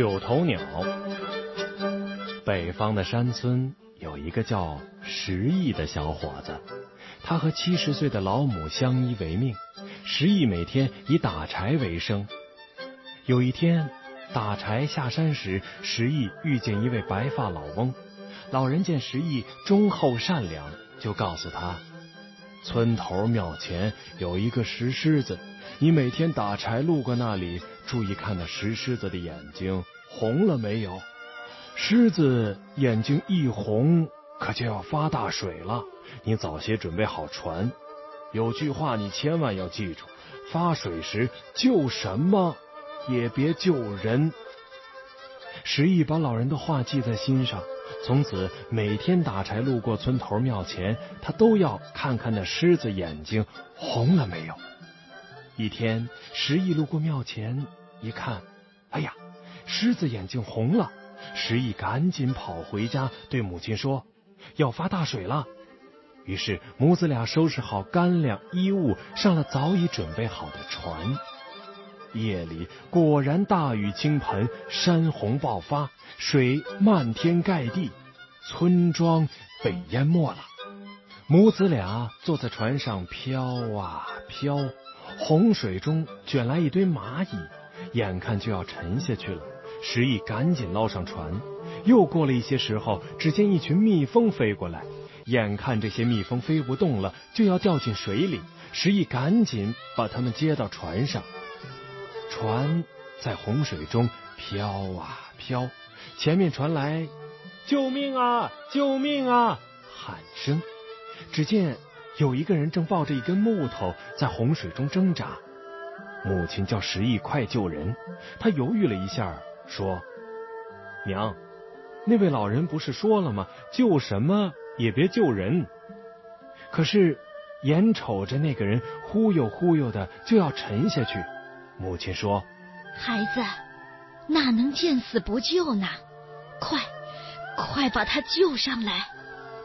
九头鸟。北方的山村有一个叫石毅的小伙子，他和七十岁的老母相依为命。石毅每天以打柴为生。有一天，打柴下山时，石毅遇见一位白发老翁。老人见石毅忠厚善良，就告诉他：村头庙前有一个石狮子，你每天打柴路过那里，注意看那石狮子的眼睛红了没有？狮子眼睛一红，可就要发大水了。你早些准备好船。有句话你千万要记住：发水时救什么也别救人。石毅把老人的话记在心上。从此每天打柴路过村头庙前，他都要看看那狮子眼睛红了没有。一天，石毅路过庙前，一看，哎呀，狮子眼睛红了。石毅赶紧跑回家，对母亲说：“要发大水了。”于是母子俩收拾好干粮衣物，上了早已准备好的船。夜里果然大雨倾盆，山洪爆发，水漫天盖地，村庄被淹没了。母子俩坐在船上飘啊飘，洪水中卷来一堆蚂蚁，眼看就要沉下去了。石毅赶紧捞上船。又过了一些时候，只见一群蜜蜂飞过来，眼看这些蜜蜂飞不动了，就要掉进水里。石毅赶紧把它们接到船上。船在洪水中飘啊飘，前面传来“救命啊，救命啊”喊声。只见有一个人正抱着一根木头在洪水中挣扎。母亲叫石毅快救人。他犹豫了一下，说：“娘，那位老人不是说了吗？救什么也别救人。”可是眼瞅着那个人忽悠忽悠的就要沉下去。母亲说：“孩子，哪能见死不救呢？快，快把他救上来！”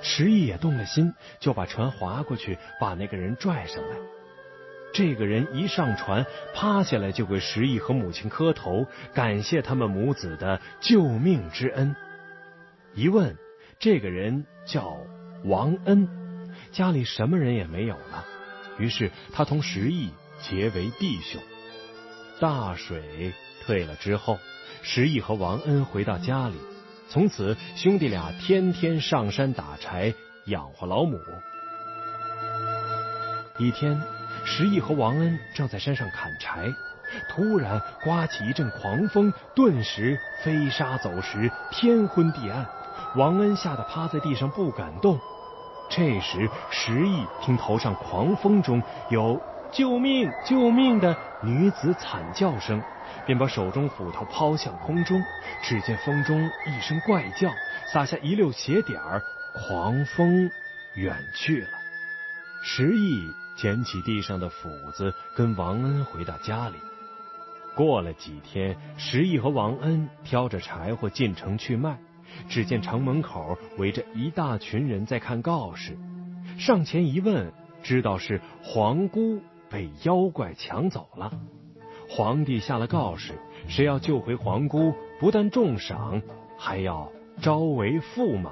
石毅也动了心，就把船划过去，把那个人拽上来。这个人一上船，趴下来就给石毅和母亲磕头，感谢他们母子的救命之恩。一问，这个人叫王恩，家里什么人也没有了，于是他同石毅结为弟兄。大水退了之后，石毅和王恩回到家里，从此兄弟俩天天上山打柴养活老母。一天，石毅和王恩正在山上砍柴，突然刮起一阵狂风，顿时飞沙走石，天昏地暗。王恩吓得趴在地上不敢动。这时，石毅听头上狂风中有。救命！救命的女子惨叫声，便把手中斧头抛向空中。只见风中一声怪叫，洒下一溜血点儿，狂风远去了。石毅捡起地上的斧子，跟王恩回到家里。过了几天，石毅和王恩挑着柴火进城去卖，只见城门口围着一大群人在看告示。上前一问，知道是皇姑。被妖怪抢走了，皇帝下了告示，谁要救回皇姑，不但重赏，还要招为驸马。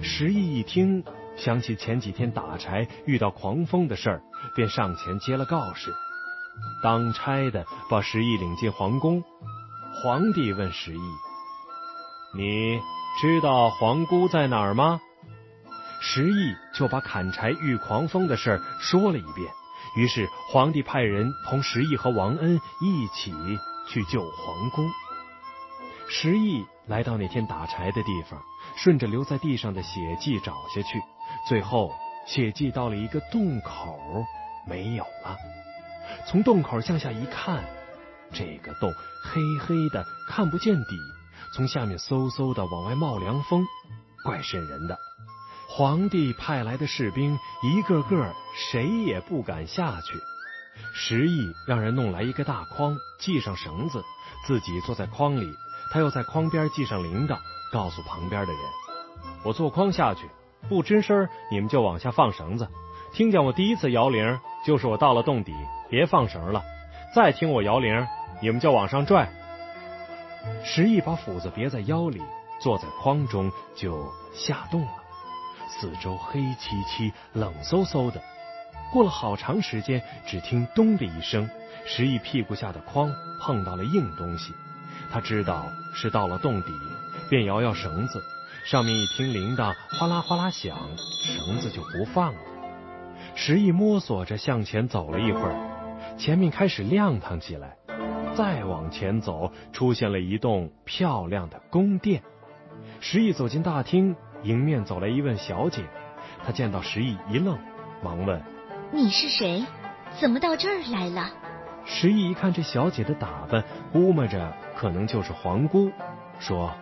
石毅一听，想起前几天打柴遇到狂风的事儿，便上前接了告示。当差的把石毅领进皇宫，皇帝问石毅：“你知道皇姑在哪儿吗？”石毅就把砍柴遇狂风的事儿说了一遍。于是，皇帝派人同石毅和王恩一起去救皇宫。石毅来到那天打柴的地方，顺着留在地上的血迹找下去，最后血迹到了一个洞口，没有了。从洞口向下一看，这个洞黑黑的，看不见底，从下面嗖嗖的往外冒凉风，怪瘆人的。皇帝派来的士兵一个个谁也不敢下去。石毅让人弄来一个大筐，系上绳子，自己坐在筐里。他又在筐边系上铃铛，告诉旁边的人：“我坐筐下去，不吱声，你们就往下放绳子。听见我第一次摇铃，就是我到了洞底，别放绳了。再听我摇铃，你们就往上拽。”石毅把斧子别在腰里，坐在筐中就下洞了。四周黑漆漆、冷飕飕的。过了好长时间，只听“咚”的一声，石毅屁股下的筐碰到了硬东西。他知道是到了洞底，便摇摇绳子。上面一听铃铛哗啦哗啦响，绳子就不放了。石毅摸索着向前走了一会儿，前面开始亮堂起来。再往前走，出现了一栋漂亮的宫殿。石毅走进大厅，迎面走来一位小姐。她见到石毅一愣，忙问：“你是谁？怎么到这儿来了？”石毅一看这小姐的打扮，估摸着可能就是皇姑，说：“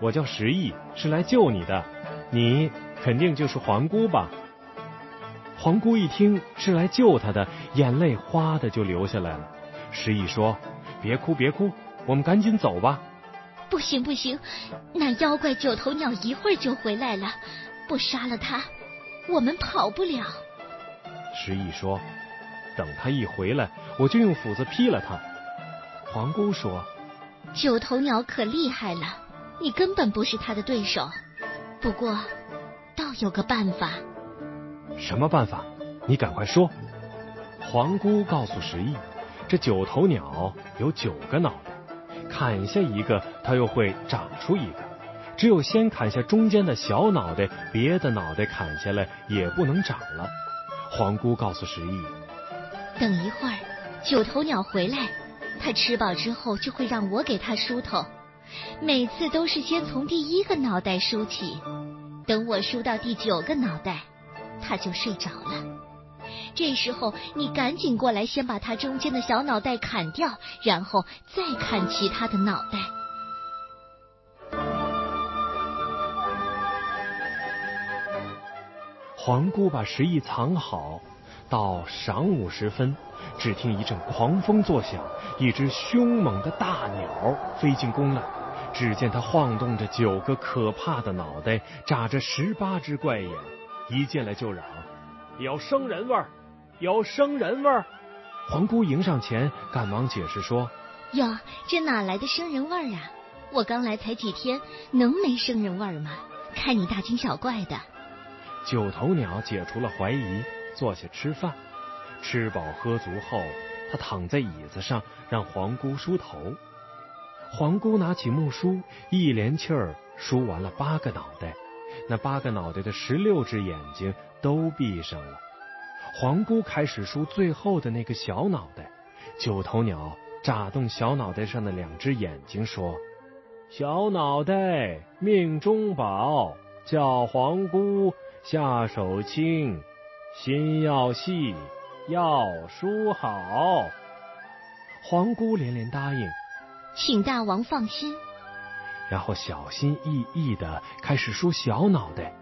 我叫石毅，是来救你的。你肯定就是皇姑吧？”皇姑一听是来救她的，眼泪哗的就流下来了。石毅说：“别哭，别哭，我们赶紧走吧。”“不行，不行，那妖怪九头鸟一会儿就回来了，不杀了他，我们跑不了。”石毅说：“等他一回来，我就用斧子劈了他。”皇姑说：“九头鸟可厉害了，你根本不是他的对手。不过，倒有个办法。”“什么办法？你赶快说。”皇姑告诉石毅。这九头鸟有九个脑袋，砍下一个，它又会长出一个。只有先砍下中间的小脑袋，别的脑袋砍下来也不能长了。皇姑告诉石毅，等一会儿九头鸟回来，它吃饱之后就会让我给它梳头，每次都是先从第一个脑袋梳起，等我梳到第九个脑袋，它就睡着了。这时候，你赶紧过来，先把它中间的小脑袋砍掉，然后再砍其他的脑袋。皇姑把石毅藏好，到晌午时分，只听一阵狂风作响，一只凶猛的大鸟飞进宫来。只见它晃动着九个可怕的脑袋，眨着十八只怪眼，一进来就嚷：“有生人味儿！”有生人味儿，皇姑迎上前，赶忙解释说：“哟，这哪来的生人味儿啊？我刚来才几天，能没生人味儿吗？看你大惊小怪的。”九头鸟解除了怀疑，坐下吃饭。吃饱喝足后，他躺在椅子上，让皇姑梳头。皇姑拿起木梳，一连气儿梳完了八个脑袋，那八个脑袋的十六只眼睛都闭上了。皇姑开始梳最后的那个小脑袋，九头鸟眨动小脑袋上的两只眼睛说：“小脑袋命中宝，叫皇姑下手轻，心要细，要梳好。”皇姑连连答应，请大王放心。然后小心翼翼的开始梳小脑袋，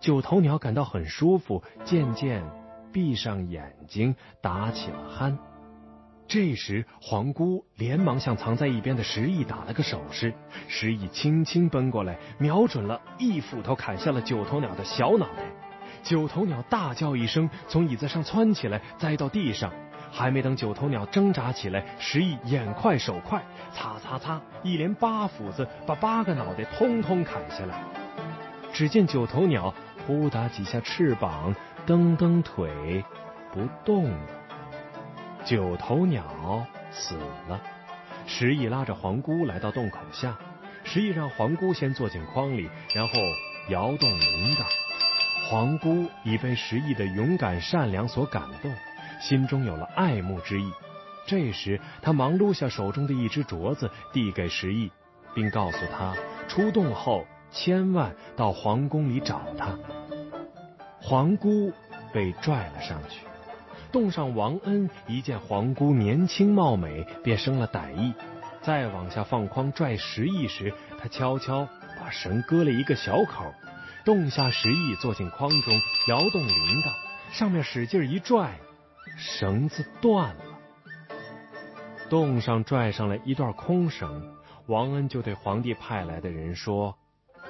九头鸟感到很舒服，渐渐。闭上眼睛，打起了鼾。这时，皇姑连忙向藏在一边的石毅打了个手势。石毅轻轻奔过来，瞄准了，一斧头砍下了九头鸟的小脑袋。九头鸟大叫一声，从椅子上窜起来，栽到地上。还没等九头鸟挣扎起来，石毅眼快手快，擦擦擦，一连八斧子把八个脑袋通通砍下来。只见九头鸟扑打几下翅膀。蹬蹬腿，不动了。九头鸟死了。石毅拉着皇姑来到洞口下，石毅让皇姑先坐进筐里，然后摇动铃铛。皇姑已被石毅的勇敢善良所感动，心中有了爱慕之意。这时，他忙撸下手中的一只镯子，递给石毅，并告诉他出洞后千万到皇宫里找他。皇姑被拽了上去，洞上王恩一见皇姑年轻貌美，便生了歹意。再往下放筐拽石毅时，他悄悄把绳割了一个小口。洞下石毅坐进筐中，摇动铃铛，上面使劲一拽，绳子断了。洞上拽上了一段空绳，王恩就对皇帝派来的人说：“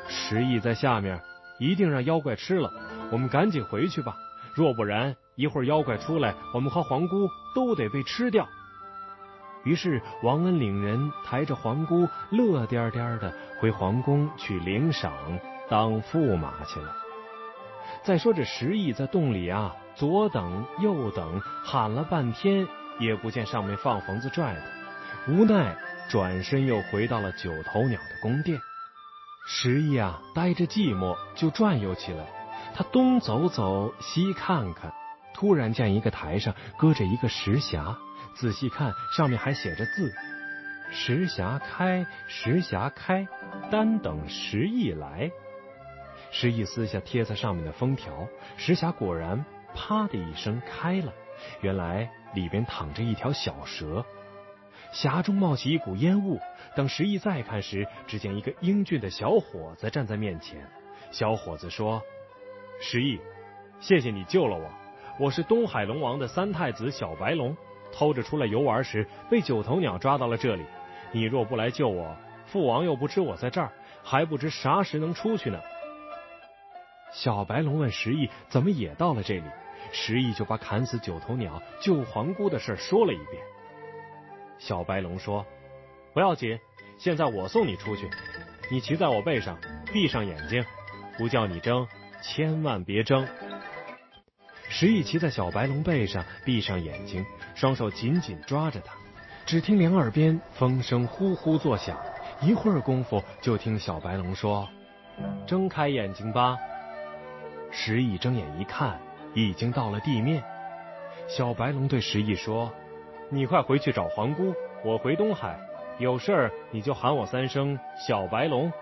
石毅在下面，一定让妖怪吃了。”我们赶紧回去吧，若不然，一会儿妖怪出来，我们和皇姑都得被吃掉。于是王恩领人抬着皇姑，乐颠颠的回皇宫去领赏当驸马去了。再说这石毅在洞里啊，左等右等，喊了半天，也不见上面放房子拽的，无奈转身又回到了九头鸟的宫殿。石毅啊，呆着寂寞，就转悠起来。他东走走，西看看，突然见一个台上搁着一个石匣，仔细看，上面还写着字：“石匣开，石匣开，单等石毅来。”石毅撕下贴在上面的封条，石匣果然啪的一声开了。原来里边躺着一条小蛇，匣中冒起一股烟雾。等石毅再看时，只见一个英俊的小伙子站在面前。小伙子说：“石毅，谢谢你救了我。我是东海龙王的三太子小白龙，偷着出来游玩时被九头鸟抓到了这里。你若不来救我，父王又不知我在这儿，还不知啥时能出去呢。”小白龙问石毅怎么也到了这里，石毅就把砍死九头鸟、救皇姑的事说了一遍。小白龙说：“不要紧，现在我送你出去，你骑在我背上，闭上眼睛，不叫你争，千万别争。”石毅骑在小白龙背上，闭上眼睛，双手紧紧抓着它。只听两耳边风声呼呼作响，一会儿功夫，就听小白龙说：“睁开眼睛吧。”石毅睁眼一看，已经到了地面。小白龙对石毅说：“你快回去找皇姑，我回东海，有事儿你就喊我三声小白龙。”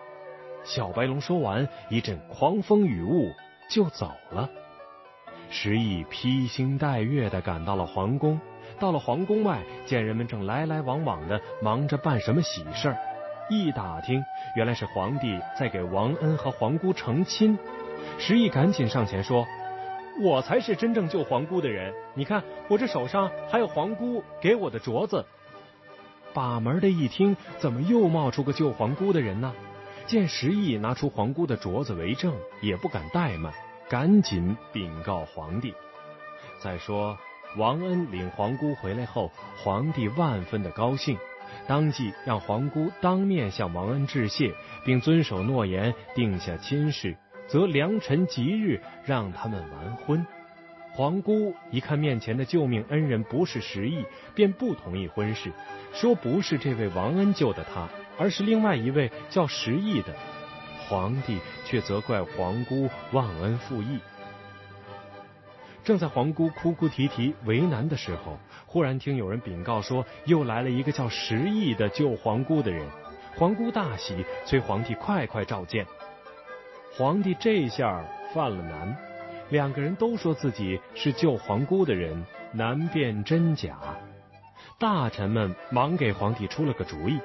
小白龙说完，一阵狂风雨雾就走了。石毅披星戴月的赶到了皇宫，到了皇宫外，见人们正来来往往的忙着办什么喜事儿，一打听，原来是。皇帝在给王恩和皇姑成亲。石毅赶紧上前说：“我才是。真正救皇姑的人！你看，我这手上还有皇姑给我的镯子。”把门的一听，怎么又冒出个救皇姑的人呢？见石毅拿出皇姑的镯子为证，也不敢怠慢，赶紧禀告皇帝。再说，王恩领皇姑回来后，皇帝万分的高兴，当即让皇姑当面向王恩致谢，并遵守诺言，定下亲事。则良辰吉日让他们完婚。皇姑一看面前的救命恩人不是石毅，便不同意婚事，说不是这位王恩救的他，而是另外一位叫石毅的。皇帝却责怪皇姑忘恩负义。正在皇姑哭哭啼啼为难的时候，忽然听有人禀告说，又来了一个叫石毅的救皇姑的人。皇姑大喜，催皇帝快快召见。皇帝这下犯了难，两个人都说自己是救皇姑的人，难辨真假。大臣们忙给皇帝出了个主意，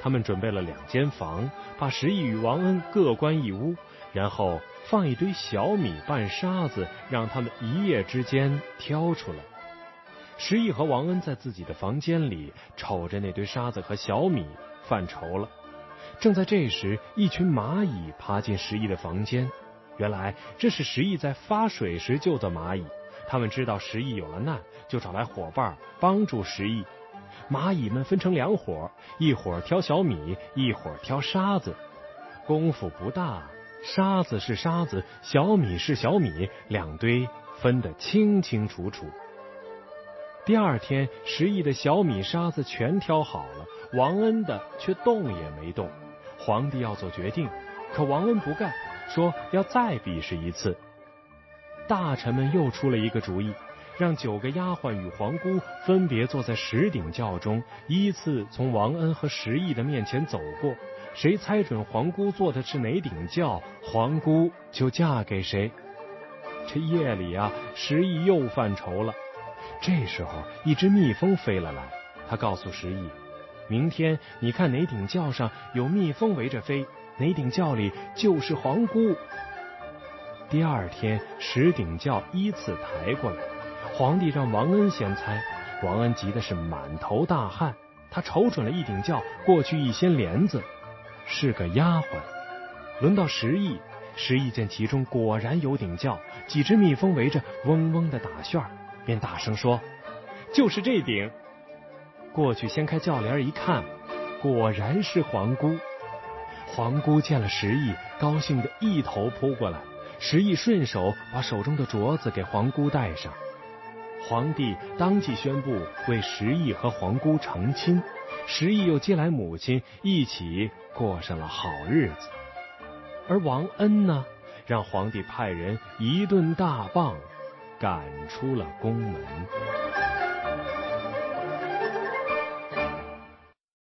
他们准备了两间房，把石毅与王恩各关一屋，然后放一堆小米拌沙子，让他们一夜之间挑出来。石毅和王恩在自己的房间里瞅着那堆沙子和小米，犯愁了。正在这时，一群蚂蚁爬进石毅的房间。原来这是石毅在发水时救的蚂蚁。他们知道石毅有了难，就找来伙伴帮助石毅。蚂蚁们分成两伙，一伙挑小米，一伙挑沙子。功夫不大，沙子是沙子，小米是小米，两堆分得清清楚楚。第二天，十亿的小米、沙子全挑好了，王恩的却动也没动。皇帝要做决定，可王恩不干，说要再比试一次。大臣们又出了一个主意，让九个丫鬟与皇姑分别坐在十顶轿中，依次从王恩和石毅的面前走过。谁猜准皇姑坐的是哪顶轿，皇姑就嫁给谁。这夜里啊，石毅又犯愁了。这时候，一只蜜蜂飞了来，他告诉石毅。明天你看哪顶轿上有蜜蜂围着飞，哪顶轿里就是皇姑。第二天十顶轿依次抬过来，皇帝让王恩先猜，王恩急的是满头大汗。他瞅准了一顶轿，过去一掀帘子，是个丫鬟。轮到石毅，石毅见其中果然有顶轿，几只蜜蜂围着嗡嗡的打旋便大声说：“就是这顶。”过去掀开轿帘一看，果然是皇姑。皇姑见了石毅，高兴的一头扑过来。石毅顺手把手中的镯子给皇姑戴上。皇帝当即宣布为石毅和皇姑成亲。石毅又接来母亲，一起过上了好日子。而王恩呢，让皇帝派人一顿大棒赶出了宫门。